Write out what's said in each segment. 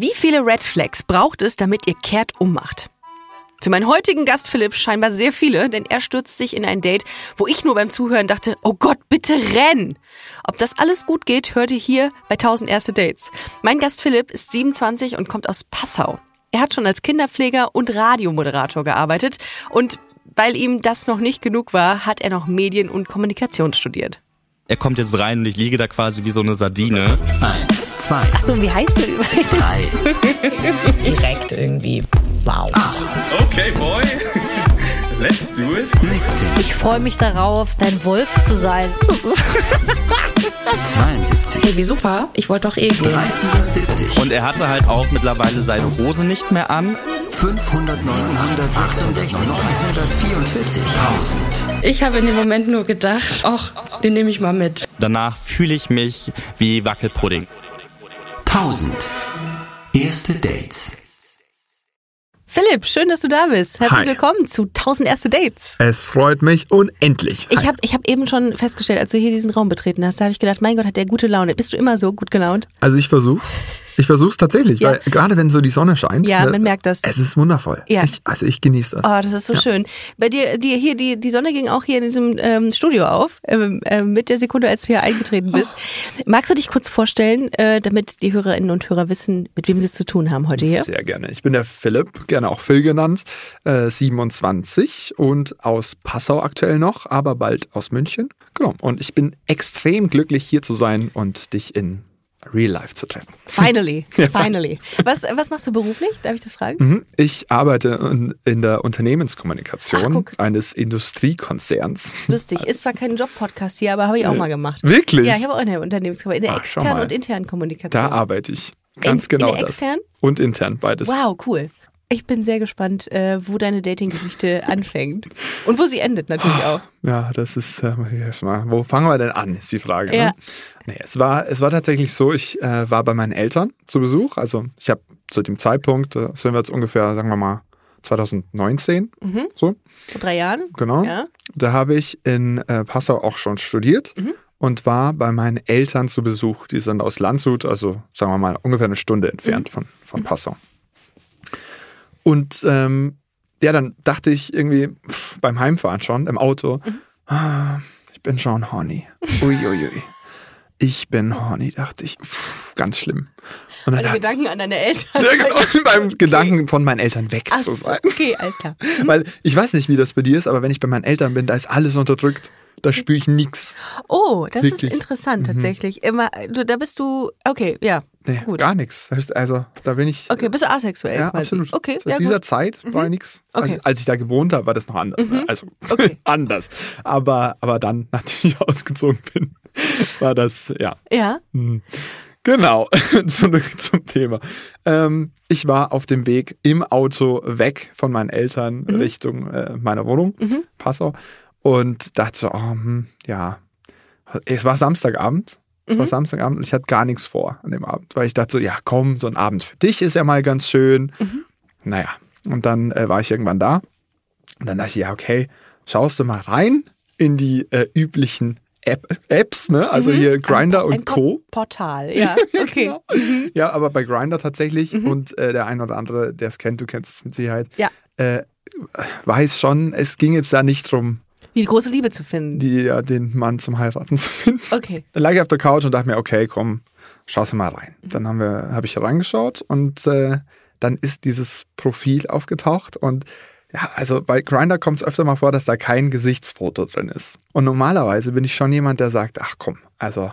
Wie viele Red Flags braucht es, damit ihr kehrt ummacht? Für meinen heutigen Gast Philipp scheinbar sehr viele, denn er stürzt sich in ein Date, wo ich nur beim Zuhören dachte, oh Gott, bitte renn! Ob das alles gut geht, hört ihr hier bei 1000 erste Dates. Mein Gast Philipp ist 27 und kommt aus Passau. Er hat schon als Kinderpfleger und Radiomoderator gearbeitet und weil ihm das noch nicht genug war, hat er noch Medien und Kommunikation studiert. Er kommt jetzt rein und ich liege da quasi wie so eine Sardine. Eins, zwei, Achso, wie heißt er übrigens? drei, Direkt irgendwie. Wow. Okay, boy. Let's do it. 17, Ich freue mich darauf, dein Wolf zu sein. 72, Hey, wie super. Ich wollte doch eh gehen. 370, Und er hatte halt auch mittlerweile seine Hose nicht mehr an. 500, 766, 944, 1000. Ich habe in dem Moment nur gedacht, ach, den nehme ich mal mit. Danach fühle ich mich wie Wackelpudding. 1000. Erste Dates. Philipp, schön, dass du da bist. Herzlich Hi. willkommen zu 1000 erste Dates. Es freut mich unendlich. Ich habe ich hab eben schon festgestellt, als du hier diesen Raum betreten hast, da habe ich gedacht, mein Gott, hat der gute Laune. Bist du immer so gut gelaunt? Also ich versuch's. Ich versuch's tatsächlich, Ja. weil gerade wenn so die Sonne scheint. Ja, äh, man merkt das. Es ist wundervoll. Ja. Ich, also ich genieße das. Oh, das ist so schön. Bei dir, dir hier, die, die Sonne ging auch hier in diesem ähm, Studio auf, ähm, ähm, mit der Sekunde, als du hier eingetreten bist. Magst du dich kurz vorstellen, äh, damit die Hörerinnen und Hörer wissen, mit wem sie es zu tun haben heute hier? Sehr gerne. Ich bin der Philipp, gerne auch Phil genannt, äh, 27 und aus Passau aktuell noch, aber bald aus München. Genau. Und ich bin extrem glücklich, hier zu sein und dich in Real Life zu treffen. Finally, Ja, finally. Was, was machst du beruflich? Darf ich das fragen? Mhm. Ich arbeite in, in der Unternehmenskommunikation Ach, eines Industriekonzerns. Lustig. Ist zwar kein Job-Podcast hier, aber habe ich auch mal gemacht. Wirklich? Ja, ich habe auch eine Unternehmenskommunikation, in der schau externen und internen Kommunikation. Da arbeite ich. Ganz in, genau in der das. externen? Und intern, beides. Wow, cool. Ich bin sehr gespannt, äh, wo deine Dating-Geschichte anfängt. Und wo sie endet natürlich auch. Ja, das ist, äh, muss ich erst mal, wo fangen wir denn an, ist die Frage. Ja. Ne? Nee, es, war, es war tatsächlich so, ich äh, war bei meinen Eltern zu Besuch. Also ich habe zu dem Zeitpunkt, äh, sind wir jetzt ungefähr, sagen wir mal, 2019, so, Vor drei Jahren. genau. Ja. Da habe ich in äh, Passau auch schon studiert und war bei meinen Eltern zu Besuch. Die sind aus Landshut, also sagen wir mal ungefähr eine Stunde entfernt von, von Passau. Und ähm, ja, dann dachte ich irgendwie pff, beim Heimfahren schon im Auto, ah, ich bin schon horny. Uiuiui. Ich bin horny, dachte ich. Pff, ganz schlimm. Und dann Gedanken an deine Eltern. ja, genau, beim Gedanken von meinen Eltern weg Ach zu sein. okay, alles klar. Weil ich weiß nicht, wie das bei dir ist, aber wenn ich bei meinen Eltern bin, da ist alles unterdrückt. Da spüre ich nichts. Oh, das ist Wirklich. interessant tatsächlich. Immer, du, da bist du, okay, ja, Nee, gut. gar nichts. Also da bin ich. Okay, bist du asexuell Ja, quasi. absolut. Okay, Zu ja dieser gut. Zeit war nichts. Okay. Also, als ich da gewohnt habe, war das noch anders. Ne? Also Okay. anders. Aber, aber dann, nachdem ich ausgezogen bin, war das, ja. Ja, Genau, zurück zum Thema. Ähm, ich war auf dem Weg im Auto weg von meinen Eltern Mhm. Richtung äh, meiner Wohnung, Passau, und dachte so, oh, hm, ja, es war Samstagabend. Es Mhm. war Samstagabend und ich hatte gar nichts vor an dem Abend, weil ich dachte so, ja komm, so ein Abend für dich ist ja mal ganz schön. Mhm. Naja, und dann äh, war ich irgendwann da und dann dachte ich, ja okay, schaust du mal rein in die äh, üblichen App Apps, ne? also hier Grinder Mhm. und Co. Portal, ja, okay. Genau. Ja, aber bei Grinder tatsächlich und äh, der ein oder andere, der es kennt, du kennst es mit Sicherheit, Ja. äh, weiß schon, es ging jetzt da nicht drum, Die große Liebe zu finden. die, ja, den Mann zum Heiraten zu finden. Okay. Dann lag ich auf der Couch und dachte mir, okay, komm, schaust du mal rein. Dann haben wir, habe ich reingeschaut und äh, dann ist dieses Profil aufgetaucht und ja, also bei Grinder kommt es öfter mal vor, dass da kein Gesichtsfoto drin ist. Und normalerweise bin ich schon jemand, der sagt, ach komm, also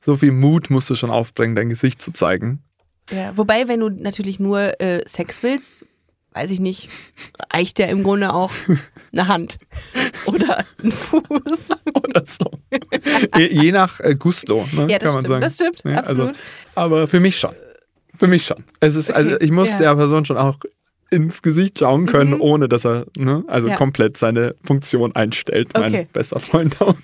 so viel Mut musst du schon aufbringen, dein Gesicht zu zeigen. Ja, wobei, wenn du natürlich nur äh, Sex willst, weiß ich nicht, reicht ja im Grunde auch eine Hand oder ein Fuß. oder so. je, je nach äh, Gusto, ne, Ja, kann man stimmt, sagen. das stimmt, Ja, absolut. Also, aber für mich schon. Für mich schon. Es ist, also Okay, ich muss ja. der Person schon auch ins Gesicht schauen können, ohne dass er ne, also Ja. komplett seine Funktion einstellt, mein Okay. bester Freund auch.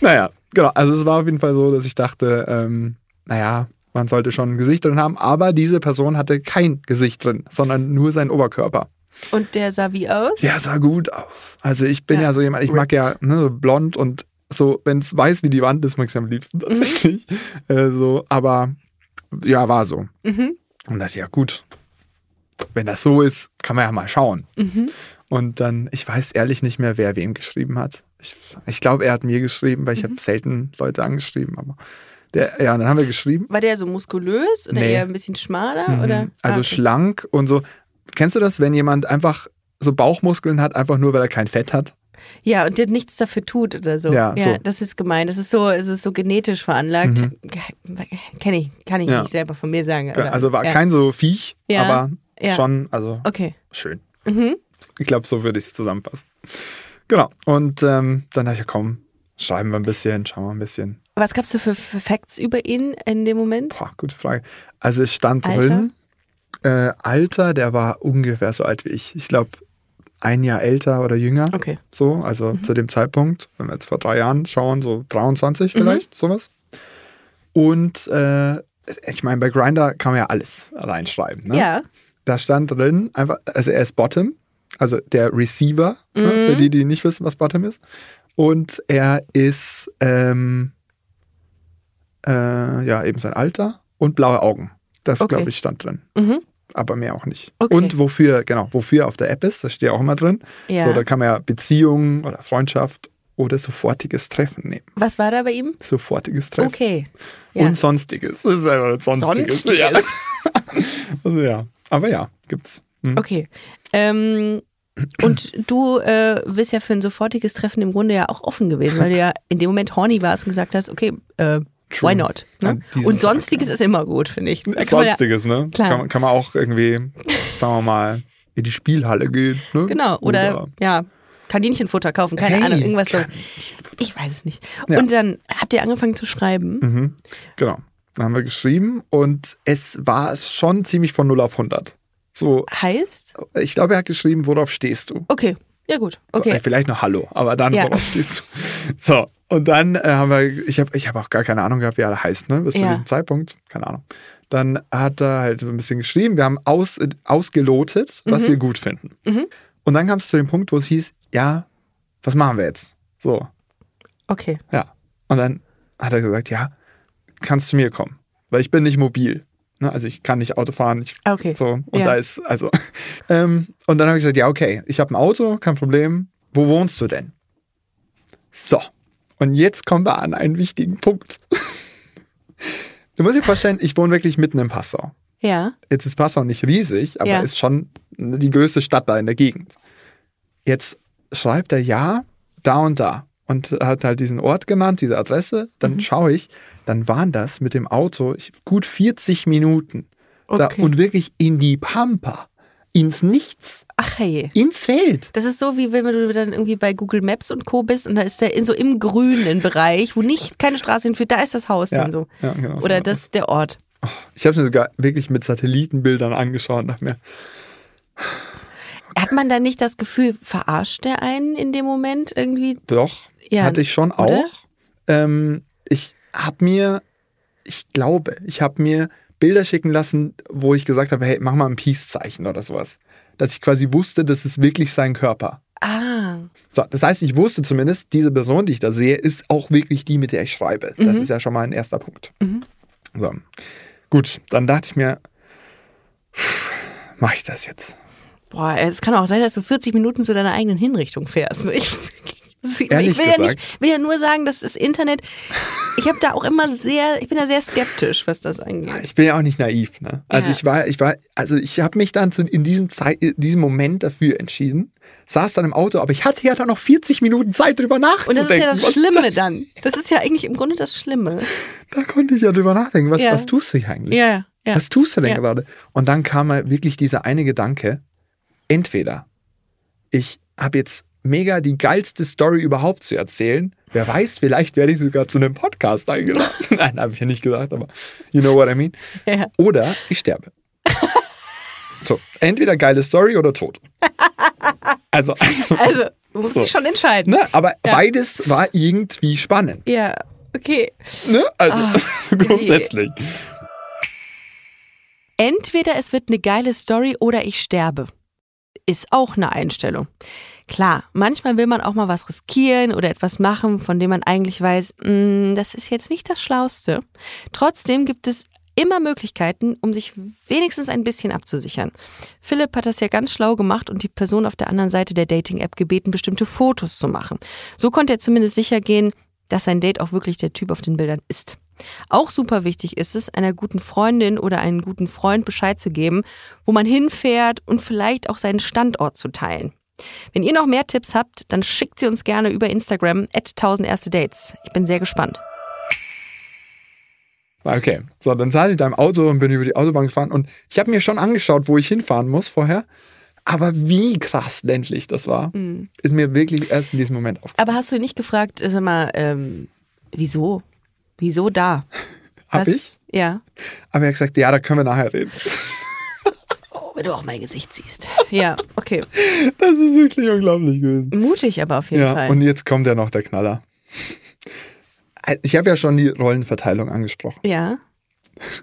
naja, genau. Also es war auf jeden Fall so, dass ich dachte, ähm, naja, man sollte schon ein Gesicht drin haben, aber diese Person hatte kein Gesicht drin, sondern nur seinen Oberkörper. Und der sah wie aus? Ja, sah gut aus. Also ich bin Ja. ja, so jemand, ich mag ja ne, so blond und so, wenn es weiß wie die Wand ist, mag ich es am liebsten tatsächlich. Äh, so, aber ja, war so. Mhm. Und dachte, ja gut, wenn das so ist, kann man ja mal schauen. Mhm. Und dann, ich weiß ehrlich nicht mehr, wer wem geschrieben hat. Ich, ich glaube, er hat mir geschrieben, weil ich Mhm. habe selten Leute angeschrieben. Aber der, ja, dann haben wir geschrieben. War der so muskulös oder Nee. eher ein bisschen schmaler? Mhm. Oder? Also Ah, okay. schlank und so. Kennst du das, wenn jemand einfach so Bauchmuskeln hat, einfach nur, weil er kein Fett hat? Ja, und der nichts dafür tut oder so. Ja, so. das ist gemein. Das ist so, es ist so genetisch veranlagt. Kenne ich, kann ich Mhm. Ja. nicht selber von mir sagen. Oder, also war ja. kein so Viech, Ja, aber ja. schon, also Okay. schön. Mhm. Ich glaube, so würde ich es zusammenfassen. Genau. Und ähm, dann dachte ich, ja, komm, schreiben wir ein bisschen, schauen wir ein bisschen. Was gab's da für Facts über ihn in dem Moment? Boah, gute Frage. Also es stand Alter? drin, äh, Alter, der war ungefähr so alt wie ich. Ich glaube, ein Jahr älter oder jünger. Okay. So, also Mhm. zu dem Zeitpunkt, wenn wir jetzt vor drei Jahren schauen, so 23 vielleicht, sowas. Und äh, ich meine, bei Grinder kann man ja alles reinschreiben. Ne? Ja. Da stand drin, einfach, also er ist Bottom, also der Receiver, ne, Mhm. für die, die nicht wissen, was Bottom ist. Und er ist, ähm, äh, ja, eben sein Alter und blaue Augen. Das, Okay. glaube ich, stand drin. Mhm. Aber mehr auch nicht. Okay. Und wofür, genau, wofür er auf der App ist, das steht ja auch immer drin. Ja. So, da kann man ja Beziehung oder Freundschaft oder sofortiges Treffen nehmen. Was war da bei ihm? Sofortiges Treffen. Okay. Ja. Und sonstiges. Das ist einfach sonstiges. Sonstiges. Ja. also ja. Aber ja, gibt's. Hm. Okay. Ähm, und du äh, bist ja für ein sofortiges Treffen im Grunde ja auch offen gewesen, weil du ja in dem Moment horny warst und gesagt hast, okay, äh, True. why not? Ne? Und sonstiges Tag, ist immer gut, finde ich. Man ja, Sonstiges, ne? Klar. Kann, man- kann man auch irgendwie, sagen wir mal, in die Spielhalle gehen. Ne? genau. Oder ja, Kaninchenfutter kaufen, keine Hey, Ahnung, irgendwas so. Ich weiß es nicht. Ja. Und dann habt ihr angefangen zu schreiben. Mhm. Genau. Dann haben wir geschrieben und es war schon ziemlich von 0 auf 100. So, Heißt? ich glaube, er hat geschrieben, worauf stehst du? Okay. Ja, gut. So, Okay. äh, vielleicht noch Hallo, aber dann, Ja. worauf stehst du? So, und dann äh, haben wir, ich habe ich hab auch gar keine Ahnung gehabt, wie er heißt, ne? Bis zu Ja. diesem Zeitpunkt. Keine Ahnung. Dann hat er halt so ein bisschen geschrieben, wir haben aus, äh, ausgelotet, was Mhm. wir gut finden. Und dann kam es zu dem Punkt, wo es hieß, ja, was machen wir jetzt? So, Okay. ja. Und dann hat er gesagt, ja, kannst zu mir kommen, weil ich bin nicht mobil. Ne? Also ich kann nicht Auto fahren. Ich, Okay. so, und Ja. da ist, also, ähm, und dann habe ich gesagt, ja, okay, ich habe ein Auto, kein Problem. Wo wohnst du denn? So. Und jetzt kommen wir an einen wichtigen Punkt. Du musst dir vorstellen, ich wohne wirklich mitten im Passau. Ja. Jetzt ist Passau nicht riesig, aber Ja. ist schon die größte Stadt da in der Gegend. Jetzt schreibt er ja, da und da. Und hat halt diesen Ort genannt, diese Adresse. Dann Mhm. schaue ich, dann waren das mit dem Auto gut 40 Minuten. Da, Okay. und wirklich in die Pampa, ins Nichts, Ach hey. ins Feld. Das ist so, wie wenn du dann irgendwie bei Google Maps und Co. bist und da ist der in so im grünen Bereich, wo nicht keine Straße hinführt, da ist das Haus Ja, dann so. ja, genau Oder das ist der Ort. Ich habe es mir sogar wirklich mit Satellitenbildern angeschaut und dachte mir, Hat man da nicht das Gefühl, verarscht der einen in dem Moment irgendwie? Doch, Ja, hatte ich schon oder? auch. Ähm, ich habe mir, ich glaube, ich habe mir Bilder schicken lassen, wo ich gesagt habe, hey, mach mal ein Peace-Zeichen oder sowas. Dass ich quasi wusste, das ist wirklich sein Körper. Ah, So, das heißt, ich wusste zumindest, diese Person, die ich da sehe, ist auch wirklich die, mit der ich schreibe. Mhm. Das ist ja schon mal ein erster Punkt. So. Gut, dann dachte ich mir, mache ich das jetzt? boah, es kann auch sein, dass du 40 Minuten zu deiner eigenen Hinrichtung fährst. Ich, ich, will, ja gesagt? nicht, will ja nur sagen, dass das Internet, ich habe da auch immer sehr, ich bin da sehr skeptisch, was das angeht. Ich bin ja auch nicht naiv, ne? Also Ja. ich war, ich war, also ich habe mich dann zu, in diesem, Zeit, in diesem Moment dafür entschieden, saß dann im Auto, aber ich hatte ja dann noch 40 Minuten Zeit drüber Und nachzudenken. das ist ja das Schlimme dann. Das ist ja eigentlich im Grunde das Schlimme. Da konnte ich ja drüber nachdenken. Was, Ja. was tust du hier eigentlich? Ja, ja. Was tust du denn Ja. gerade? Und dann kam mal wirklich dieser eine Gedanke, entweder ich habe jetzt mega die geilste Story überhaupt zu erzählen. Wer weiß, vielleicht werde ich sogar zu einem Podcast eingeladen. Nein, habe ich ja nicht gesagt, aber you know what I mean. Ja. Oder ich sterbe. so, entweder geile Story oder tot. Also, also, Also, du musst So. dich schon entscheiden. ne, aber beides war irgendwie spannend. Ja, okay. Ne? Also, Ah, grundsätzlich. Entweder es wird eine geile Story oder ich sterbe. Ist auch eine Einstellung. Klar, manchmal will man auch mal was riskieren oder etwas machen, von dem man eigentlich weiß, "Mm, das ist jetzt nicht das Schlauste. Trotzdem gibt es immer Möglichkeiten, um sich wenigstens ein bisschen abzusichern. Philipp hat das ja ganz schlau gemacht und die Person auf der anderen Seite der Dating-App gebeten, bestimmte Fotos zu machen. So konnte er zumindest sicher gehen, dass sein Date auch wirklich der Typ auf den Bildern ist. Auch super wichtig ist es, einer guten Freundin oder einem guten Freund Bescheid zu geben, wo man hinfährt und vielleicht auch seinen Standort zu teilen. Wenn ihr noch mehr Tipps habt, dann schickt sie uns gerne über Instagram at 1000 erste Dates. Ich bin sehr gespannt. Okay, so, dann saß ich da im Auto und bin über die Autobahn gefahren und ich habe mir schon angeschaut, wo ich hinfahren muss vorher. Aber wie krass ländlich das war, ist mir wirklich erst in diesem Moment aufgefallen. Aber hast du nicht gefragt, sag mal, ähm, wieso? Wieso da? Hab Was- ich? Ja. Aber er hat gesagt, ja, da können wir nachher reden. Wenn du auch mein Gesicht siehst. Ja, okay. Das ist wirklich unglaublich gewesen. Mutig aber auf jeden Ja, Fall. und jetzt kommt ja noch der Knaller. Ich habe ja schon die Rollenverteilung angesprochen. ja.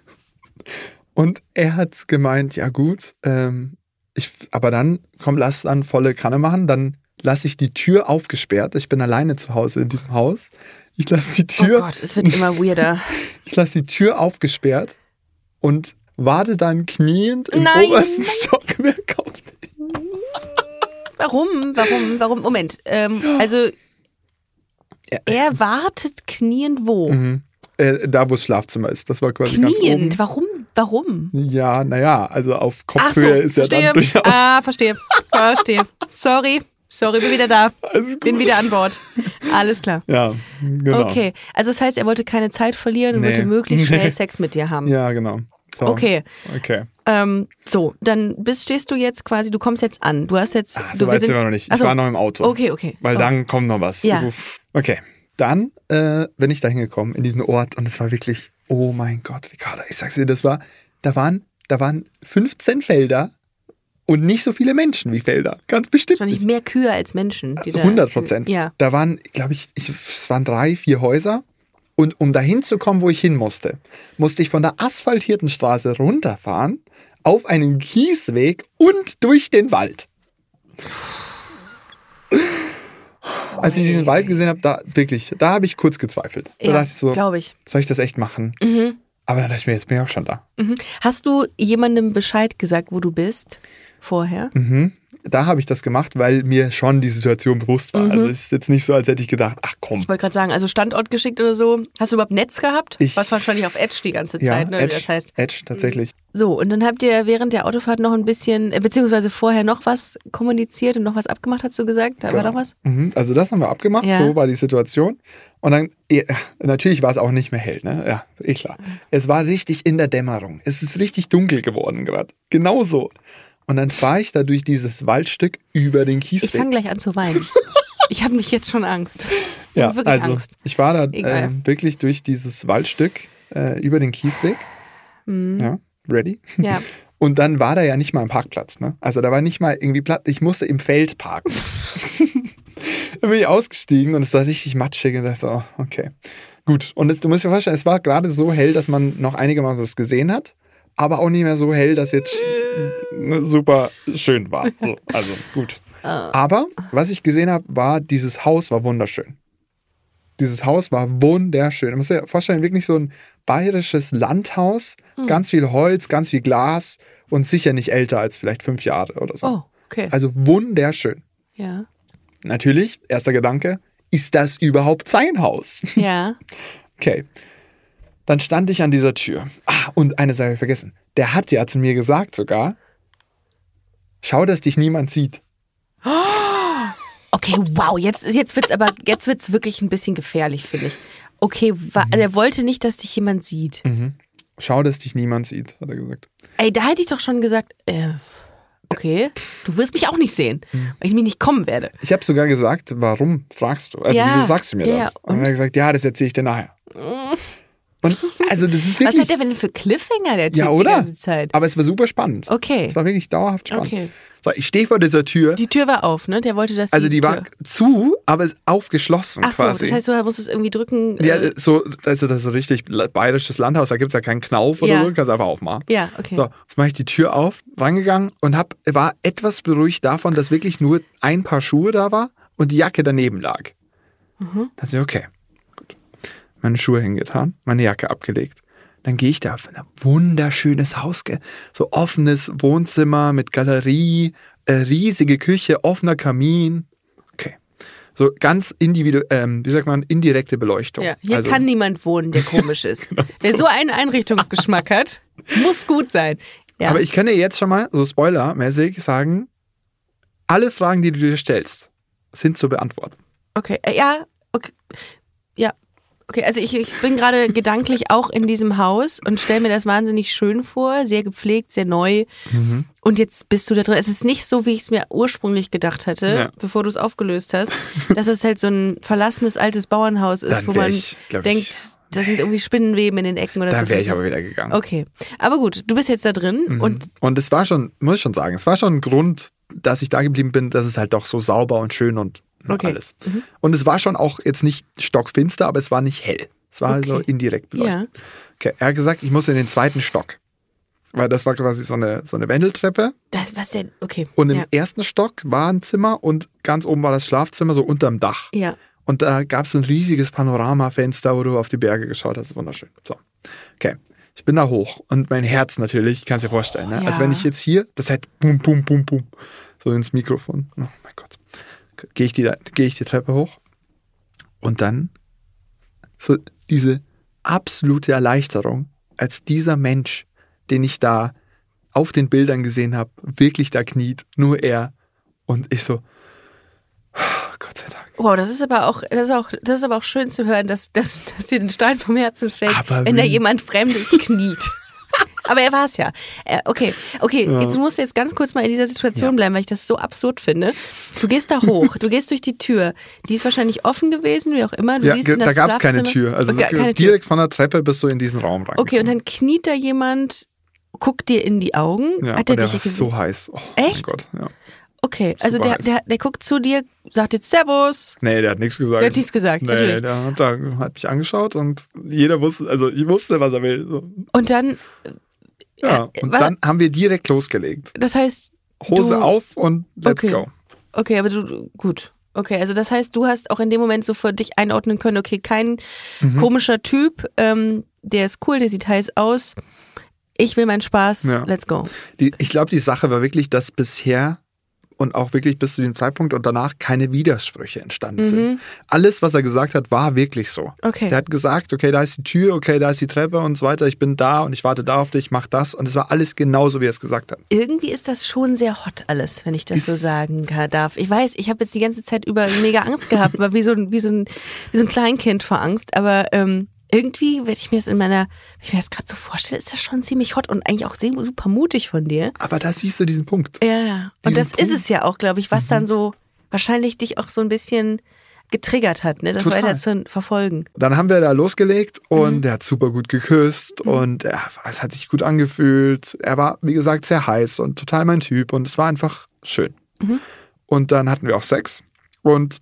Und er hat gemeint, ja gut, ähm, ich, aber dann, komm, lass dann volle Kanne machen, dann lasse ich die Tür aufgesperrt. Ich bin alleine zu Hause in diesem Haus. Ich lasse die Oh Tür, Gott, es wird immer weirder. ich lasse die Tür aufgesperrt und warte dann kniend im Nein. obersten Stockwerk auf. Warum? Warum? Warum? Moment. Ähm, also, er wartet kniend wo? Mhm. Äh, da, wo das Schlafzimmer ist. Das war quasi ganz oben. Kniend. Warum? Warum? Ja, naja, also auf Ach so, Kopfhöhe ist ja verstehe. dann durchaus. ah, verstehe. Verstehe. Sorry. Sorry, bin wieder da. Bin wieder an Bord. Alles klar. Ja, genau. Okay, also das heißt, er wollte keine Zeit verlieren und Nee. wollte möglichst schnell. Sex mit dir haben. Ja, genau. So. Okay, Okay. ähm, so, dann bist, stehst du jetzt quasi, du kommst jetzt an. Du hast jetzt. Ah, du, so wir weit sind- sind wir noch nicht. Ich Ach so. war noch im Auto. Okay, okay. Weil Oh. dann kommt noch was. Ja. Uff. Okay. Dann äh, bin ich da hingekommen in diesen Ort und es war wirklich, oh mein Gott, Ricarda, ich sag's dir, das war, da waren, da waren 15 Felder und nicht so viele Menschen wie Felder. Ganz bestimmt. Wahrscheinlich nicht. mehr Kühe als Menschen. Die da- 100 Prozent. Ja. Da waren, glaube ich, ich, es waren drei, vier Häuser. Und um dahin zu kommen, wo ich hin musste, musste ich von der asphaltierten Straße runterfahren, auf einen Kiesweg und durch den Wald. Als ich diesen Wald gesehen habe, da wirklich, da habe ich kurz gezweifelt. Da Ja, dachte ich so, glaube ich. soll ich das echt machen? Aber dann dachte ich mir, jetzt bin ich auch schon da. Mhm. Hast du jemandem Bescheid gesagt, wo du bist? Vorher? Mhm. Da habe ich das gemacht, weil mir schon die Situation bewusst war. Also es ist jetzt nicht so, als hätte ich gedacht, ach komm, Ich wollte gerade sagen, also Standort geschickt oder so. Hast du überhaupt Netz gehabt? Ich- Was wahrscheinlich auf Edge die ganze ja, Zeit, ne? Edge, Das heißt, Edge tatsächlich. so, und dann habt ihr während der Autofahrt noch ein bisschen, äh, beziehungsweise vorher noch was kommuniziert und noch was abgemacht, hast du gesagt? Da war Genau. noch was? Mhm, also das haben wir abgemacht, Ja. so war die Situation. Und dann, natürlich war es auch nicht mehr hell, ne? Ja, eh klar. Es war richtig in der Dämmerung. Es ist richtig dunkel geworden gerade. Genau so. Und dann fahre ich da durch dieses Waldstück über den Ich Kiesweg. fange gleich an zu weinen. ich habe mich jetzt schon Angst. Ich ja, also Angst. ich war da äh, wirklich durch dieses Waldstück äh, über den Kiesweg. Ja, ready? Mhm. Ja. Und dann war da ja nicht mal ein Parkplatz, ne? Also da war nicht mal irgendwie Platz. Ich musste im Feld parken. dann bin ich ausgestiegen und es war richtig matschig und dachte, so, oh, okay. Gut. Und es, du musst dir vorstellen, es war gerade so hell, dass man noch einigermaßen was gesehen hat, aber auch nicht mehr so hell, dass jetzt äh, super schön war. So, also gut. Aber was ich gesehen habe, war, dieses Haus war wunderschön. Dieses Haus war wunderschön. Du musst dir vorstellen, wirklich so ein bayerisches Landhaus, ganz viel Holz, ganz viel Glas und sicher nicht älter als vielleicht fünf Jahre oder so. Oh, okay. Also wunderschön. ja. Natürlich, erster Gedanke, ist das überhaupt sein Haus? Ja. Okay. Dann stand ich an dieser Tür. Ah, und eine Sache vergessen. Der hat ja zu mir gesagt sogar, schau, dass dich niemand sieht. Okay, wow, jetzt, jetzt wird's aber, jetzt wird's wirklich ein bisschen gefährlich, finde ich. Okay, wa- Mhm. er wollte nicht, dass dich jemand sieht. Schau, dass dich niemand sieht, hat er gesagt. Ey, da hätte ich doch schon gesagt, äh, okay, du wirst mich auch nicht sehen, Mhm. weil ich mich nicht kommen werde. Ich habe sogar gesagt, warum fragst du? Also Ja, wieso sagst du mir ja, das? ja, Und, er hat gesagt, ja, das erzähle ich dir nachher. Und also das ist Was wirklich. hat der denn für Cliffhanger, der Typ, ja, die oder? ganze Zeit? Aber es war super spannend. Okay. Es war wirklich dauerhaft spannend. Okay. So, ich stehe vor dieser Tür. Die Tür war auf, ne? Der wollte, dass also die Tür... war zu, aber es aufgeschlossen Ach so, quasi. das heißt, du musstest irgendwie drücken. ja, äh, so, also das ist so richtig bayerisches Landhaus, da gibt es ja keinen Knauf oder Ja. so, kannst einfach aufmachen. ja okay. So, jetzt mache ich die Tür auf, rangegangen und hab, war etwas beruhigt davon, dass wirklich nur ein Paar Schuhe da war und die Jacke daneben lag. Mhm. Da dachte ich, okay. Meine Schuhe hingetan, meine Jacke abgelegt. Dann gehe ich da auf ein wunderschönes Haus, gell? so offenes Wohnzimmer mit Galerie, äh, riesige Küche, offener Kamin. Okay. So ganz individuell, ähm, wie sagt man, indirekte Beleuchtung. Ja, hier also, kann niemand wohnen, der komisch ist. Wer so einen Einrichtungsgeschmack hat, muss gut sein. Ja. Aber ich kann dir jetzt schon mal so spoilermäßig sagen, alle Fragen, die du dir stellst, sind zu beantworten. Okay, äh, ja, okay. Okay, also ich, ich bin gerade gedanklich auch in diesem Haus und stelle mir das wahnsinnig schön vor, sehr gepflegt, sehr neu. Mhm. Und jetzt bist du da drin. Es ist nicht so, wie ich es mir ursprünglich gedacht hätte, Ja. bevor du es aufgelöst hast, dass es halt so ein verlassenes altes Bauernhaus ist, Dann wo man ich, denkt, ich- da sind irgendwie Spinnenweben in den Ecken oder Dann so. wäre ich aber wieder gegangen. Okay, aber gut, du bist jetzt da drin Mhm. und Und es war schon, muss ich schon sagen, es war schon ein Grund, dass ich da geblieben bin, dass es halt doch so sauber und schön und Okay. alles. Und es war schon auch jetzt nicht stockfinster, aber es war nicht hell. Es war so Okay. indirekt beleuchtet. ja, Okay. Er hat gesagt, ich muss in den zweiten Stock. Weil das war quasi so eine, so eine Wendeltreppe. das was denn? Okay. Und im ja. ersten Stock war ein Zimmer und ganz oben war das Schlafzimmer, so unterm Dach. ja. Und da gab es ein riesiges Panoramafenster, wo du auf die Berge geschaut hast. Wunderschön. So. Okay. Ich bin da hoch und mein Herz natürlich, kannst dir vorstellen. Ne? Ja. Also wenn ich jetzt hier, das halt bum, bum, bum, bum, so ins Mikrofon. Oh mein Gott. Gehe ich, die, geh ich die Treppe hoch und dann so diese absolute Erleichterung, als dieser Mensch, den ich da auf den Bildern gesehen habe, wirklich da kniet, nur er. Und ich so, Gott sei Dank. Wow, das ist aber auch, das ist auch, das ist aber auch schön zu hören, dass, dass, dass dir ein Stein vom Herzen fällt, Aber wenn da jemand Fremdes kniet. Aber er war es ja. Äh, okay, okay, jetzt musst du jetzt ganz kurz mal in dieser Situation bleiben, weil ich das so absurd finde. Du gehst da hoch, du gehst durch die Tür. Die ist wahrscheinlich offen gewesen, wie auch immer. Du Ja, siehst da gab es keine Tür. Also Okay, keine Tür. direkt von der Treppe bist du in diesen Raum rein. Okay, und dann kniet da jemand, guckt dir in die Augen. ja, Hat er der dich gesehen? so heiß. Oh, Echt? Mein Gott, ja. Okay, also der, der, der guckt zu dir, sagt jetzt Servus. Nee, der hat nichts gesagt. Der hat nichts gesagt, nee, natürlich. der hat, hat mich angeschaut und jeder wusste, also ich wusste, was er will. So. Und dann, Ja, Äh, und wa- dann haben wir direkt losgelegt. das heißt, Hose Du- auf und let's Okay. go. Okay, aber du, gut. Okay, also das heißt, du hast auch in dem Moment so für dich einordnen können, okay, kein Mhm. komischer Typ, ähm, der ist cool, der sieht heiß aus. Ich will meinen Spaß, Ja. let's go. Die, ich glaube, die Sache war wirklich, dass bisher und auch wirklich bis zu dem Zeitpunkt und danach keine Widersprüche entstanden sind. Alles, was er gesagt hat, war wirklich so. Mhm. Okay. Der hat gesagt, okay, da ist die Tür, okay, da ist die Treppe und so weiter, ich bin da und ich warte da auf dich, mach das. Und es war alles genauso, wie er es gesagt hat. Irgendwie ist das schon sehr hot alles, wenn ich das so Ist- sagen kann, darf. Ich weiß, ich habe jetzt die ganze Zeit über mega Angst gehabt, war wie so ein, wie so ein, wie so ein Kleinkind vor Angst, aber ähm, irgendwie, wenn ich mir das in meiner, wenn ich mir das gerade so vorstelle, ist das schon ziemlich hot und eigentlich auch super mutig von dir. Aber da siehst du diesen Punkt. Ja, ja. Und das ist Punkt. Mhm. es ja auch, glaube ich, was dann so wahrscheinlich dich auch so ein bisschen getriggert hat, ne? das Total. weiter zu verfolgen. Dann haben wir da losgelegt und Mhm. der hat super gut geküsst und er, es hat sich gut angefühlt. Er war, wie gesagt, sehr heiß und total mein Typ und es war einfach schön. Mhm. Und dann hatten wir auch Sex und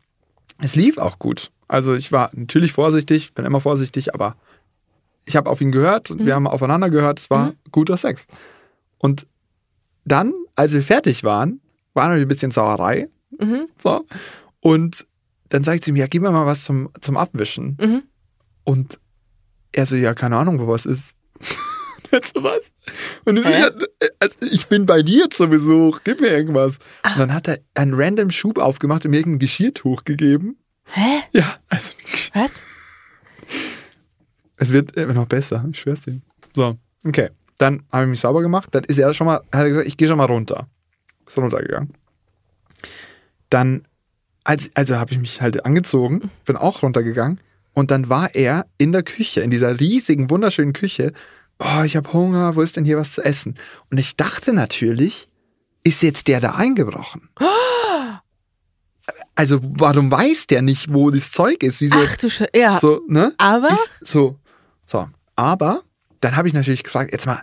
es lief auch gut. Also ich war natürlich vorsichtig, bin immer vorsichtig, aber ich habe auf ihn gehört und Mhm. wir haben aufeinander gehört. Es war guter Sex. Und dann, als wir fertig waren, war noch ein bisschen Sauerei. Mhm. So. Und dann sagt sie mir, ja, gib mir mal was zum, zum Abwischen. Mhm. Und er so, ja, keine Ahnung, wo was ist. Jetzt was. Und ich ja, also ich bin bei dir zu Besuch, gib mir irgendwas. Und dann hat er einen random Schub aufgemacht und mir irgendein Geschirrtuch gegeben. Hä? Ja, also Was? es wird immer noch besser, ich schwör's dir. So, okay. Dann habe ich mich sauber gemacht. Dann ist er schon mal, hat er gesagt, ich gehe schon mal runter. Ist runtergegangen. Dann, als, also habe ich mich halt angezogen, bin auch runtergegangen. Und dann war er in der Küche, in dieser riesigen, wunderschönen Küche. Oh, ich habe Hunger, wo ist denn hier was zu essen? Und ich dachte natürlich, ist jetzt der da eingebrochen? Also, warum weiß der nicht, wo das Zeug ist? Wieso? Ach du Sche ja. So, ne? Aber? Ist so. So. Aber dann habe ich natürlich gefragt, jetzt mal,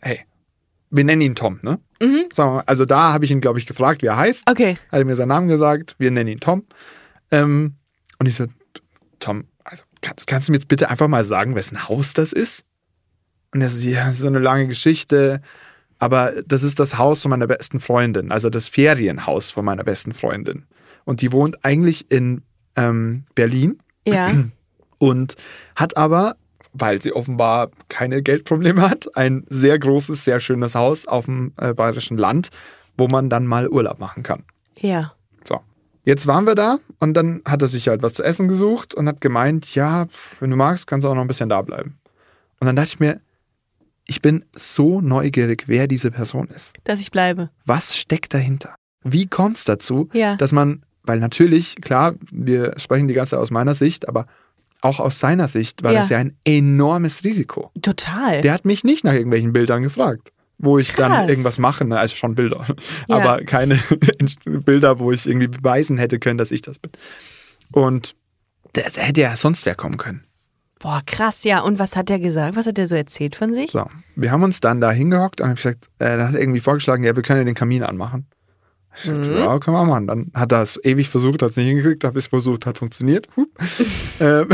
hey, wir nennen ihn Tom, ne? Mhm. Mal, also da habe ich ihn, glaube ich, gefragt, wie er heißt. Okay. Hat er mir seinen Namen gesagt, wir nennen ihn Tom. Ähm, und ich so, Tom, also kannst, kannst du mir jetzt bitte einfach mal sagen, wessen Haus das ist? Und er so, ja, das ist so eine lange Geschichte. Aber das ist das Haus von meiner besten Freundin, also das Ferienhaus von meiner besten Freundin. Und die wohnt eigentlich in ähm, Berlin Ja. und hat aber weil sie offenbar keine Geldprobleme hat, ein sehr großes, sehr schönes Haus auf dem äh, bayerischen Land, wo man dann mal Urlaub machen kann. Ja. So. Jetzt waren wir da und dann hat er sich halt was zu essen gesucht und hat gemeint, ja, wenn du magst, kannst du auch noch ein bisschen da bleiben. Und dann dachte ich mir, ich bin so neugierig, wer diese Person ist. Dass ich bleibe. Was steckt dahinter? Wie kommt es dazu, Ja. dass man, weil natürlich, klar, wir sprechen die ganze Zeit aus meiner Sicht, aber auch aus seiner Sicht war Ja. das ja ein enormes Risiko. Total. Der hat mich nicht nach irgendwelchen Bildern gefragt, wo ich dann Krass. irgendwas mache, ne? also schon Bilder, Ja. aber keine Bilder, wo ich irgendwie beweisen hätte können, dass ich das bin. Und da da hätte ja sonst wer kommen können. Boah, krass, ja. Und was hat der gesagt? Was hat der so erzählt von sich? So, wir haben uns dann da hingehockt und hab gesagt, äh, dann hat er irgendwie vorgeschlagen, ja, wir können ja den Kamin anmachen. Ich Mhm. ja, können wir machen. Dann hat er es ewig versucht, hat es nicht hingekriegt, habe ich es versucht, hat funktioniert. Ähm,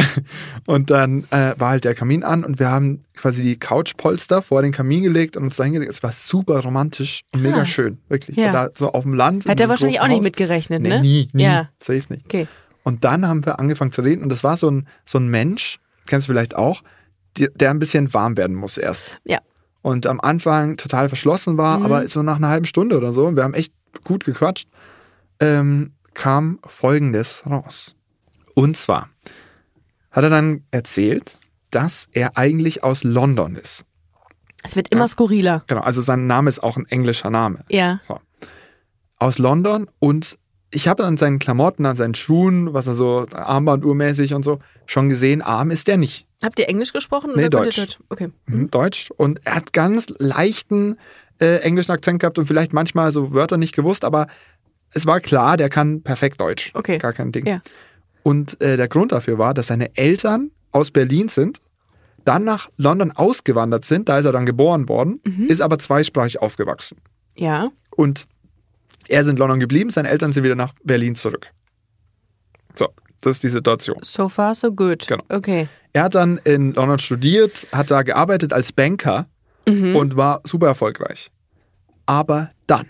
und dann äh, war halt der Kamin an und wir haben quasi die Couchpolster vor den Kamin gelegt und uns da hingelegt. Es war super romantisch und mega schön, wirklich. Ja. Da so auf dem Land. Hat er wahrscheinlich auch nicht Haus. mitgerechnet, Nee, ne? nie, nie. Ja. Safe nicht. Okay. Und dann haben wir angefangen zu reden und das war so ein, so ein Mensch, kennst du vielleicht auch, der ein bisschen warm werden muss erst. Ja. Und am Anfang total verschlossen war, Mhm. aber so nach einer halben Stunde oder so, und wir haben echt gut gequatscht, ähm, kam Folgendes raus. Und zwar hat er dann erzählt, dass er eigentlich aus London ist. Es wird immer skurriler. Genau, also sein Name ist auch ein englischer Name. Ja. So. Aus London und ich habe an seinen Klamotten, an seinen Schuhen, was er so Armbanduhrmäßig und so, schon gesehen, arm ist der nicht. Habt ihr Englisch gesprochen? Nee, ihr Deutsch. Okay. Mhm. Deutsch. Und er hat ganz leichten äh, englischen Akzent gehabt und vielleicht manchmal so Wörter nicht gewusst, aber es war klar, der kann perfekt Deutsch. Okay. Gar kein Ding. Ja. Und äh, der Grund dafür war, dass seine Eltern aus Berlin sind, dann nach London ausgewandert sind, da ist er dann geboren worden, Mhm. ist aber zweisprachig aufgewachsen. Ja. Und er ist in London geblieben, seine Eltern sind wieder nach Berlin zurück. So, das ist die Situation. So far, so good. Genau. Okay. Er hat dann in London studiert, hat da gearbeitet als Banker Mhm. und war super erfolgreich. Aber dann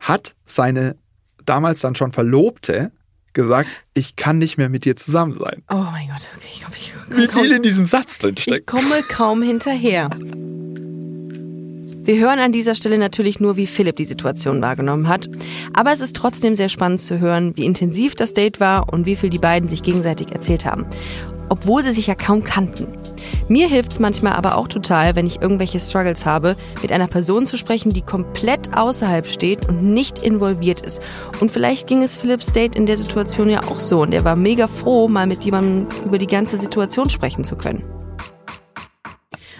hat seine damals dann schon Verlobte gesagt, ich kann nicht mehr mit dir zusammen sein. Oh mein Gott. Okay, ich glaube, ich, Wie viel in diesem Satz drin ich steckt. komme kaum hinterher. Wir hören an dieser Stelle natürlich nur, wie Philipp die Situation wahrgenommen hat. Aber es ist trotzdem sehr spannend zu hören, wie intensiv das Date war und wie viel die beiden sich gegenseitig erzählt haben. Obwohl sie sich ja kaum kannten. Mir hilft es manchmal aber auch total, wenn ich irgendwelche Struggles habe, mit einer Person zu sprechen, die komplett außerhalb steht und nicht involviert ist. Und vielleicht ging es Philipps Date in der Situation ja auch so und er war mega froh, mal mit jemandem über die ganze Situation sprechen zu können.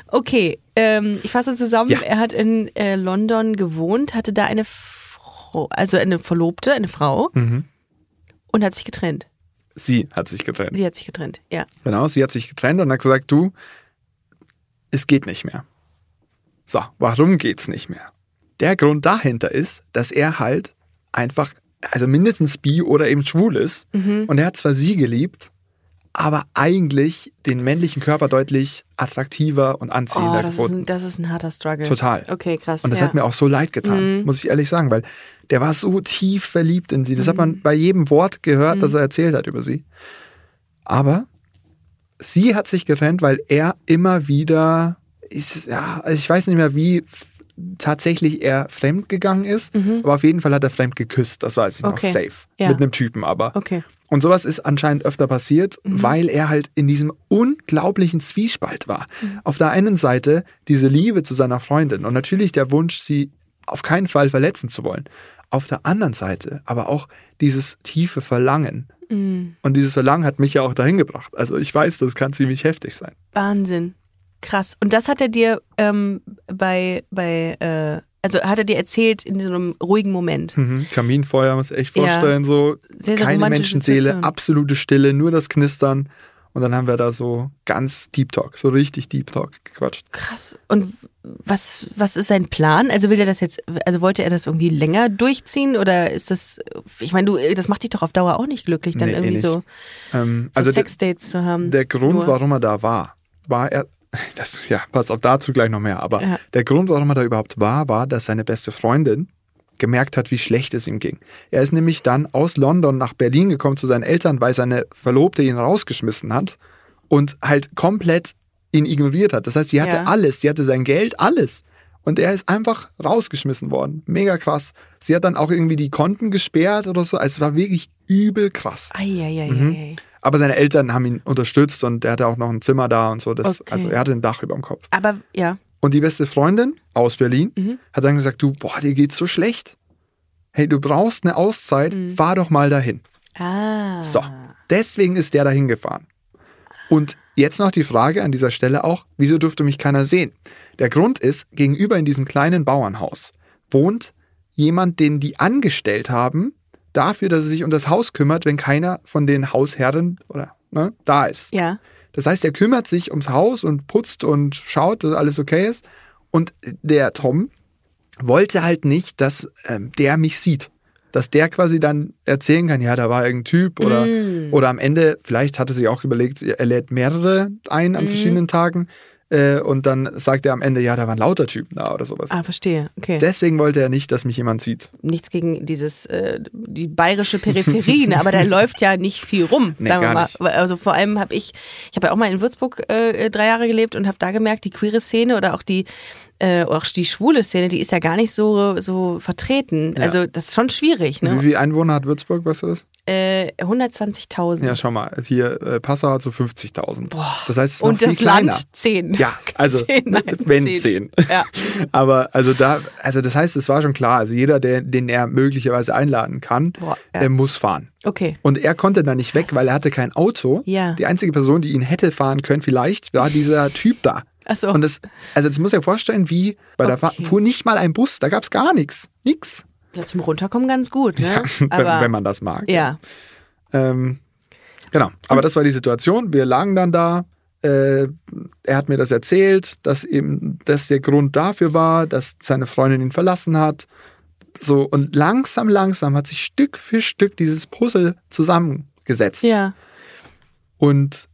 Okay, ähm, ich fasse zusammen. Ja. Er hat in äh, London gewohnt, hatte da eine Frau, also eine Verlobte, eine Frau Mhm. und hat sich getrennt. Sie hat sich getrennt. Sie hat sich getrennt, ja. Genau, sie hat sich getrennt und hat gesagt, du, es geht nicht mehr. So, warum geht's nicht mehr? Der Grund dahinter ist, dass er halt einfach, also mindestens bi oder eben schwul ist. Und er hat zwar sie geliebt, aber eigentlich den männlichen Körper deutlich attraktiver und Oh, anziehender das ist, gefunden. ein, das ist ein harter Struggle. Total. Okay, krass. Und das ja. hat mir auch so leid getan, Mhm. muss ich ehrlich sagen, weil der war so tief verliebt in sie. Das hat Mhm. man bei jedem Wort gehört, das er erzählt hat über sie. Aber sie hat sich getrennt, weil er immer wieder, ist, ja, also ich weiß nicht mehr, wie tatsächlich er fremd gegangen ist, aber auf jeden Fall hat er fremd geküsst, das weiß ich noch, Mhm. Okay. safe. Ja. Mit einem Typen aber. Okay. Und sowas ist anscheinend öfter passiert, Mhm. weil er halt in diesem unglaublichen Zwiespalt war. Mhm. Auf der einen Seite diese Liebe zu seiner Freundin und natürlich der Wunsch, sie auf keinen Fall verletzen zu wollen. Auf der anderen Seite aber auch dieses tiefe Verlangen. Mhm. Und dieses Verlangen hat mich ja auch dahin gebracht. Also ich weiß, das kann ziemlich heftig sein. Wahnsinn. Krass. Und das hat er dir ähm, bei, bei äh, also hat er dir erzählt in so einem ruhigen Moment. Mhm. Kaminfeuer, muss ich echt Ja. vorstellen, so Sehr, sehr keine Menschenseele, Situation. absolute Stille, nur das Knistern. Und dann haben wir da so ganz Deep Talk, so richtig Deep Talk gequatscht. Krass. Und was, was ist sein Plan? Also will er das jetzt, also wollte er das irgendwie länger durchziehen oder ist das, ich meine, du, das macht dich doch auf Dauer auch nicht glücklich, dann Nee, eh irgendwie so, Ähm, so also Sexdates zu haben. der Grund, Nur. warum er da war, war er, das, ja, pass auf, dazu gleich noch mehr, aber Ja. der Grund, warum er da überhaupt war, war, dass seine beste Freundin gemerkt hat, wie schlecht es ihm ging. Er ist nämlich dann aus London nach Berlin gekommen zu seinen Eltern, weil seine Verlobte ihn rausgeschmissen hat und halt komplett ihn ignoriert hat. Das heißt, sie hatte Ja. alles, sie hatte sein Geld, alles. Und er ist einfach rausgeschmissen worden. Mega krass. Sie hat dann auch irgendwie die Konten gesperrt oder so. Also es war wirklich übel krass. Mhm. Aber seine Eltern haben ihn unterstützt und er hatte auch noch ein Zimmer da und so. Das, Okay. Also er hatte ein Dach über dem Kopf. Aber ja. Und die beste Freundin aus Berlin Mhm. hat dann gesagt, du, boah, dir geht's so schlecht. Hey, du brauchst eine Auszeit, Mhm. fahr doch mal dahin. Ah. So, deswegen ist der dahin gefahren. Und jetzt noch die Frage an dieser Stelle auch, wieso durfte mich keiner sehen? Der Grund ist, gegenüber in diesem kleinen Bauernhaus wohnt jemand, den die angestellt haben, dafür, dass er sich um das Haus kümmert, wenn keiner von den Hausherren oder ne, da ist. Ja. Das heißt, er kümmert sich ums Haus und putzt und schaut, dass alles okay ist. Und der Tom wollte halt nicht, dass ähm, der mich sieht. Dass der quasi dann erzählen kann, ja, da war irgendein Typ oder, oder am Ende, vielleicht hat er sich auch überlegt, er lädt mehrere ein an verschiedenen Tagen äh, und dann sagt er am Ende, ja, da waren lauter Typen da oder sowas. Ah, verstehe. Okay. Deswegen wollte er nicht, dass mich jemand sieht. Nichts gegen dieses, äh, die bayerische Peripherie, ne? aber da läuft ja nicht viel rum. Nee, gar nicht. Also vor allem habe ich, ich habe ja auch mal in Würzburg äh, drei Jahre gelebt und habe da gemerkt, die queere Szene oder auch die äh, auch die schwule Szene, die ist ja gar nicht so, so vertreten. Ja. Also das ist schon schwierig, Wie ne? viele Einwohner hat Würzburg, weißt du das? Äh, 120.000. Ja, schau mal, hier äh, Passau hat so 50.000. Das heißt, es ist und das kleiner. Land 10. Ja, also Zehn, nein, wenn zehn. zehn. Ja. Aber also da, also das heißt, es war schon klar, also jeder, der, den er möglicherweise einladen kann, Boah, ja. der muss fahren. Okay. Und er konnte da nicht weg, weil er hatte kein Auto. Ja. Die einzige Person, die ihn hätte fahren können, vielleicht, war dieser Typ da. Ach so. Und das, also das muss ich mir vorstellen, wie bei der Fahrt fuhr nicht mal ein Bus, da gab es gar nichts. Nix. Ja, zum Runterkommen ganz gut, ne? wenn, Aber, wenn man das mag. ja. Ähm, genau, aber das war die Situation. Wir lagen dann da. Äh, er hat mir das erzählt, dass eben das der Grund dafür war, dass seine Freundin ihn verlassen hat. So, und langsam, langsam hat sich Stück für Stück dieses Puzzle zusammengesetzt. Ja. Und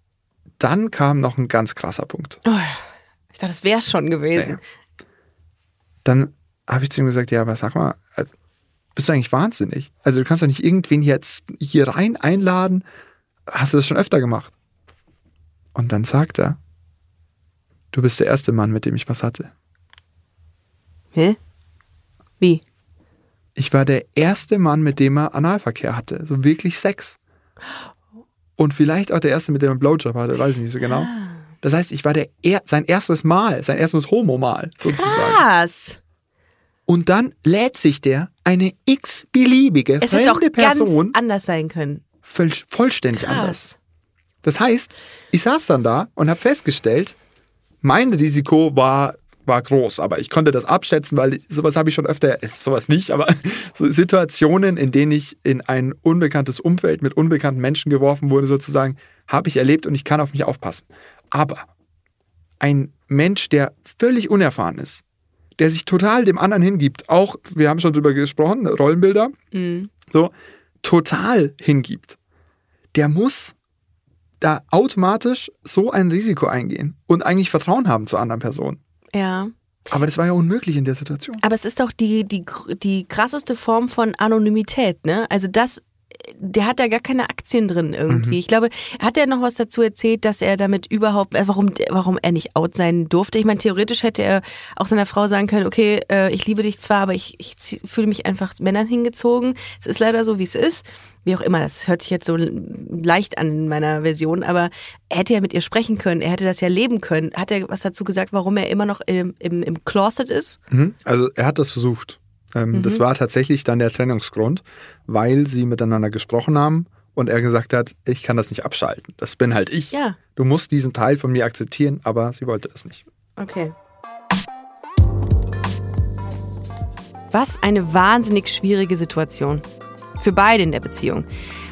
dann kam noch ein ganz krasser Punkt. Oh, dachte, das wäre schon gewesen. Dann habe ich zu ihm gesagt, ja, aber sag mal, äh, bist du eigentlich wahnsinnig? Also du kannst doch nicht irgendwen jetzt hier rein einladen. Hast du das schon öfter gemacht? Und dann sagt er, du bist der erste Mann, mit dem ich was hatte. Hä? Wie? Ich war der erste Mann, mit dem er Analverkehr hatte. So wirklich Sex. Und vielleicht auch der erste, mit dem er Blowjob hatte, weiß ich nicht so genau. Das heißt, ich war der er sein erstes Mal, sein erstes Homo-Mal sozusagen. Was? Und dann lädt sich der eine x-beliebige Es hätte auch fremde ganz Person anders sein können. voll, vollständig Krass. anders. Das heißt, ich saß dann da und habe festgestellt, mein Risiko war, war groß, aber ich konnte das abschätzen, weil ich, sowas habe ich schon öfter, äh, sowas nicht, aber so Situationen, in denen ich in ein unbekanntes Umfeld mit unbekannten Menschen geworfen wurde, sozusagen, habe ich erlebt und ich kann auf mich aufpassen. Aber ein Mensch, der völlig unerfahren ist, der sich total dem anderen hingibt, auch, wir haben schon drüber gesprochen, Rollenbilder, so, total hingibt, der muss da automatisch so ein Risiko eingehen und eigentlich Vertrauen haben zur anderen Person. Ja. Aber das war ja unmöglich in der Situation. Aber es ist doch die, die, die krasseste Form von Anonymität, ne? Also das, der hat da gar keine Aktien drin irgendwie. Ich glaube, hat er noch was dazu erzählt, dass er damit überhaupt, äh, warum, warum er nicht out sein durfte? Ich meine, theoretisch hätte er auch seiner Frau sagen können, okay, äh, ich liebe dich zwar, aber ich, ich fühle mich einfach Männern hingezogen. Es ist leider so, wie es ist. Wie auch immer, das hört sich jetzt so leicht an in meiner Version, aber er hätte ja mit ihr sprechen können, er hätte das ja leben können. Hat er was dazu gesagt, warum er immer noch im, im, im Closet ist? Mhm. Also er hat das versucht. Ähm, Das war tatsächlich dann der Trennungsgrund, weil sie miteinander gesprochen haben und er gesagt hat, ich kann das nicht abschalten. Das bin halt ich. Ja. Du musst diesen Teil von mir akzeptieren, aber sie wollte das nicht. Okay. Was eine wahnsinnig schwierige Situation. Für beide in der Beziehung.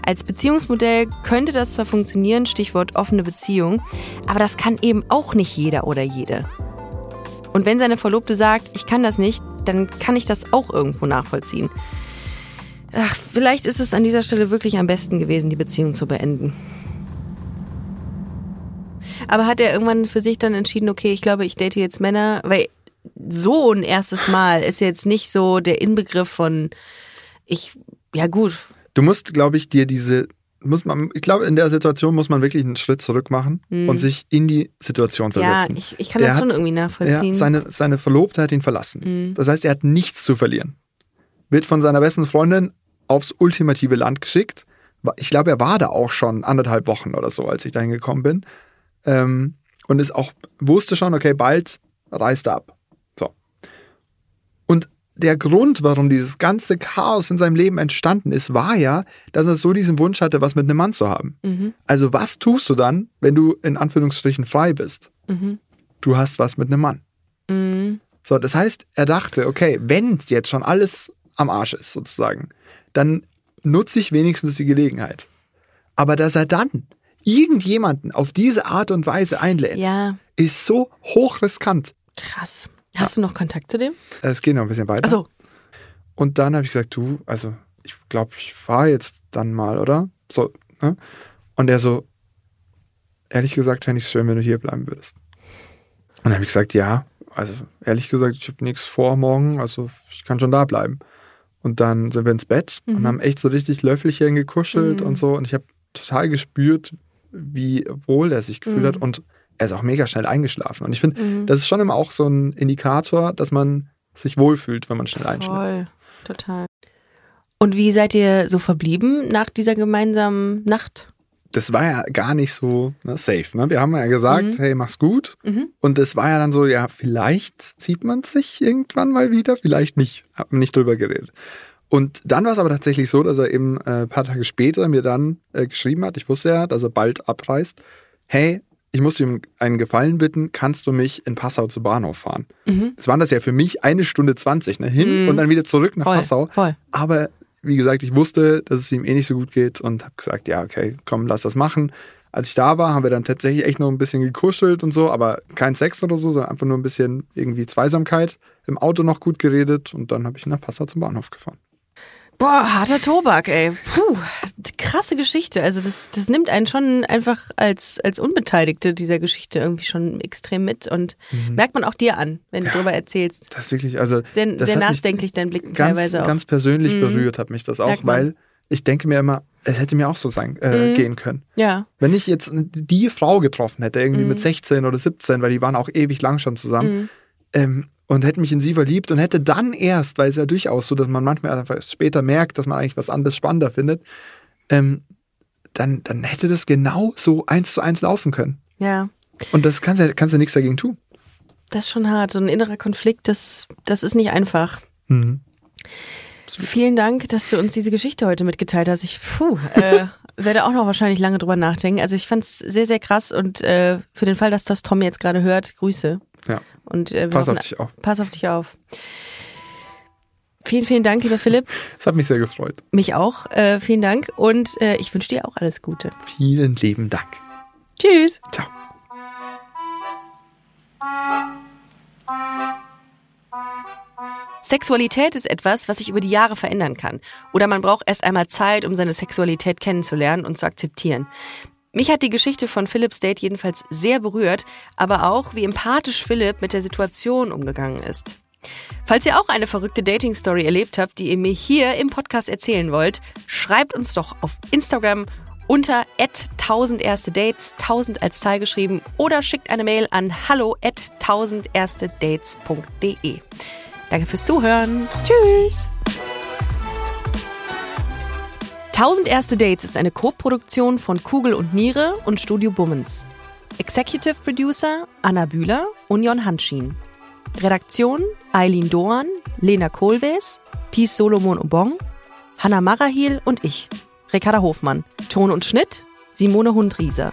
Als Beziehungsmodell könnte das zwar funktionieren, Stichwort offene Beziehung, aber das kann eben auch nicht jeder oder jede. Und wenn seine Verlobte sagt, ich kann das nicht, dann kann ich das auch irgendwo nachvollziehen. Ach, vielleicht ist es an dieser Stelle wirklich am besten gewesen, die Beziehung zu beenden. Aber hat er irgendwann für sich dann entschieden, okay, ich glaube, ich date jetzt Männer, weil so ein erstes Mal ist jetzt nicht so der Inbegriff von ich, ja gut, Du musst, glaube ich, dir diese muss man, ich glaube, in der Situation muss man wirklich einen Schritt zurück machen und sich in die Situation Mhm. Ja, versetzen. ich, ich kann Der das schon hat- irgendwie nachvollziehen. Seine, seine Verlobte hat ihn verlassen. Mhm. Das heißt, er hat nichts zu verlieren. Wird von seiner besten Freundin aufs ultimative Land geschickt. Ich glaube, er war da auch schon anderthalb Wochen oder so, als ich dahin gekommen bin. Ähm, und ist auch, wusste schon, okay, bald reist er ab. Der Grund, warum dieses ganze Chaos in seinem Leben entstanden ist, war ja, dass er so diesen Wunsch hatte, was mit einem Mann zu haben. Mhm. Also was tust du dann, wenn du in Anführungsstrichen frei bist? Mhm. Du hast was mit einem Mann. Mhm. So, das heißt, er dachte, okay, wenn jetzt schon alles am Arsch ist, sozusagen, dann nutze ich wenigstens die Gelegenheit. Aber dass er dann irgendjemanden auf diese Art und Weise einlädt, Ja, ist so hochriskant. krass. Hast du noch Kontakt zu dem? Es geht noch ein bisschen weiter. Achso, Und dann habe ich gesagt, du, also ich glaube, ich fahre jetzt dann mal, oder? So, ne? Und er so, ehrlich gesagt, fände ich es schön, wenn du hier bleiben würdest. Und dann habe ich gesagt, ja, also ehrlich gesagt, ich habe nichts vor morgen, also ich kann schon da bleiben. Und dann sind wir ins Bett und haben echt so richtig Löffelchen gekuschelt und so. Und ich habe total gespürt, wie wohl er sich gefühlt hat. Und er ist auch mega schnell eingeschlafen. Und ich finde, das ist schon immer auch so ein Indikator, dass man sich wohlfühlt, wenn man schnell einschläft. voll. Total. Und wie seid ihr so verblieben nach dieser gemeinsamen Nacht? das war ja gar nicht so ne, safe. Ne? Wir haben ja gesagt, hey, mach's gut. Mhm. Und es war ja dann so, ja, vielleicht sieht man sich irgendwann mal wieder, vielleicht nicht. Hab nicht drüber geredet. Und dann war es aber tatsächlich so, dass er eben äh, ein paar Tage später mir dann äh, geschrieben hat, ich wusste ja, dass er bald abreist, hey, ich muss um einen Gefallen bitten, kannst du mich in Passau zu Bahnhof fahren? Mhm. Das waren das ja für mich eine Stunde 20, ne? hin und dann wieder zurück nach Voll, Passau. voll. Aber wie gesagt, ich wusste, dass es ihm eh nicht so gut geht und habe gesagt, ja, okay, komm, lass das machen. Als ich da war, haben wir dann tatsächlich echt noch ein bisschen gekuschelt und so, aber kein Sex oder so, sondern einfach nur ein bisschen irgendwie Zweisamkeit. Im Auto noch gut geredet und dann habe ich ihn nach Passau zum Bahnhof gefahren. Boah, harter Tobak, ey. Puh, krasse Geschichte. Also das, das nimmt einen schon einfach als, als Unbeteiligte dieser Geschichte irgendwie schon extrem mit und merkt man auch dir an, wenn du darüber erzählst. Das ist wirklich, also Sehr, das sehr nachdenklich dein Blick ganz, teilweise auch. ganz persönlich berührt hat mich das auch, weil ich denke mir immer, es hätte mir auch so sein, äh, gehen können. ja. Wenn ich jetzt die Frau getroffen hätte, irgendwie Mhm. mit 16 oder 17, weil die waren auch ewig lang schon zusammen, ähm, und hätte mich in sie verliebt und hätte dann erst, weil es ja durchaus so, dass man manchmal einfach später merkt, dass man eigentlich was anderes spannender findet, ähm, dann, dann hätte das genau so eins zu eins laufen können. Ja. Und das kannst du, kannst du nichts dagegen tun. Das ist schon hart. So ein innerer Konflikt, das, das ist nicht einfach. Mhm. Vielen Dank, dass du uns diese Geschichte heute mitgeteilt hast. Ich puh, äh, werde auch noch wahrscheinlich lange drüber nachdenken. Also ich fand es sehr, sehr krass und äh, für den Fall, dass das Tom jetzt gerade hört, Grüße. Ja. Und äh, Pass auf hoffen- dich auf. Pass auf dich auf. Vielen, vielen Dank, lieber Philipp. Das hat mich sehr gefreut. Mich auch. Äh, vielen Dank und äh, ich wünsche dir auch alles Gute. Vielen lieben Dank. Tschüss. Ciao. Sexualität ist etwas, was sich über die Jahre verändern kann. Oder man braucht erst einmal Zeit, um seine Sexualität kennenzulernen und zu akzeptieren. Mich hat die Geschichte von Philipps Date jedenfalls sehr berührt, aber auch, wie empathisch Philipp mit der Situation umgegangen ist. Falls ihr auch eine verrückte Dating-Story erlebt habt, die ihr mir hier im Podcast erzählen wollt, schreibt uns doch auf Instagram unter 1000 erste Dates, 1000 als Zahl geschrieben, oder schickt eine Mail an hallo at 1000 erste Dates.de. Danke fürs Zuhören. Tschüss. 1000 erste Dates ist eine Co-Produktion von Kugel und Niere und Studio Bummens. Executive Producer Anna Bühler und Jon Hanschin. Redaktion Eileen Doan, Lena Kohlwees, Peace Solomon Obong, Hanna Marahil und ich, Ricarda Hofmann. Ton und Schnitt Simone Hundrieser.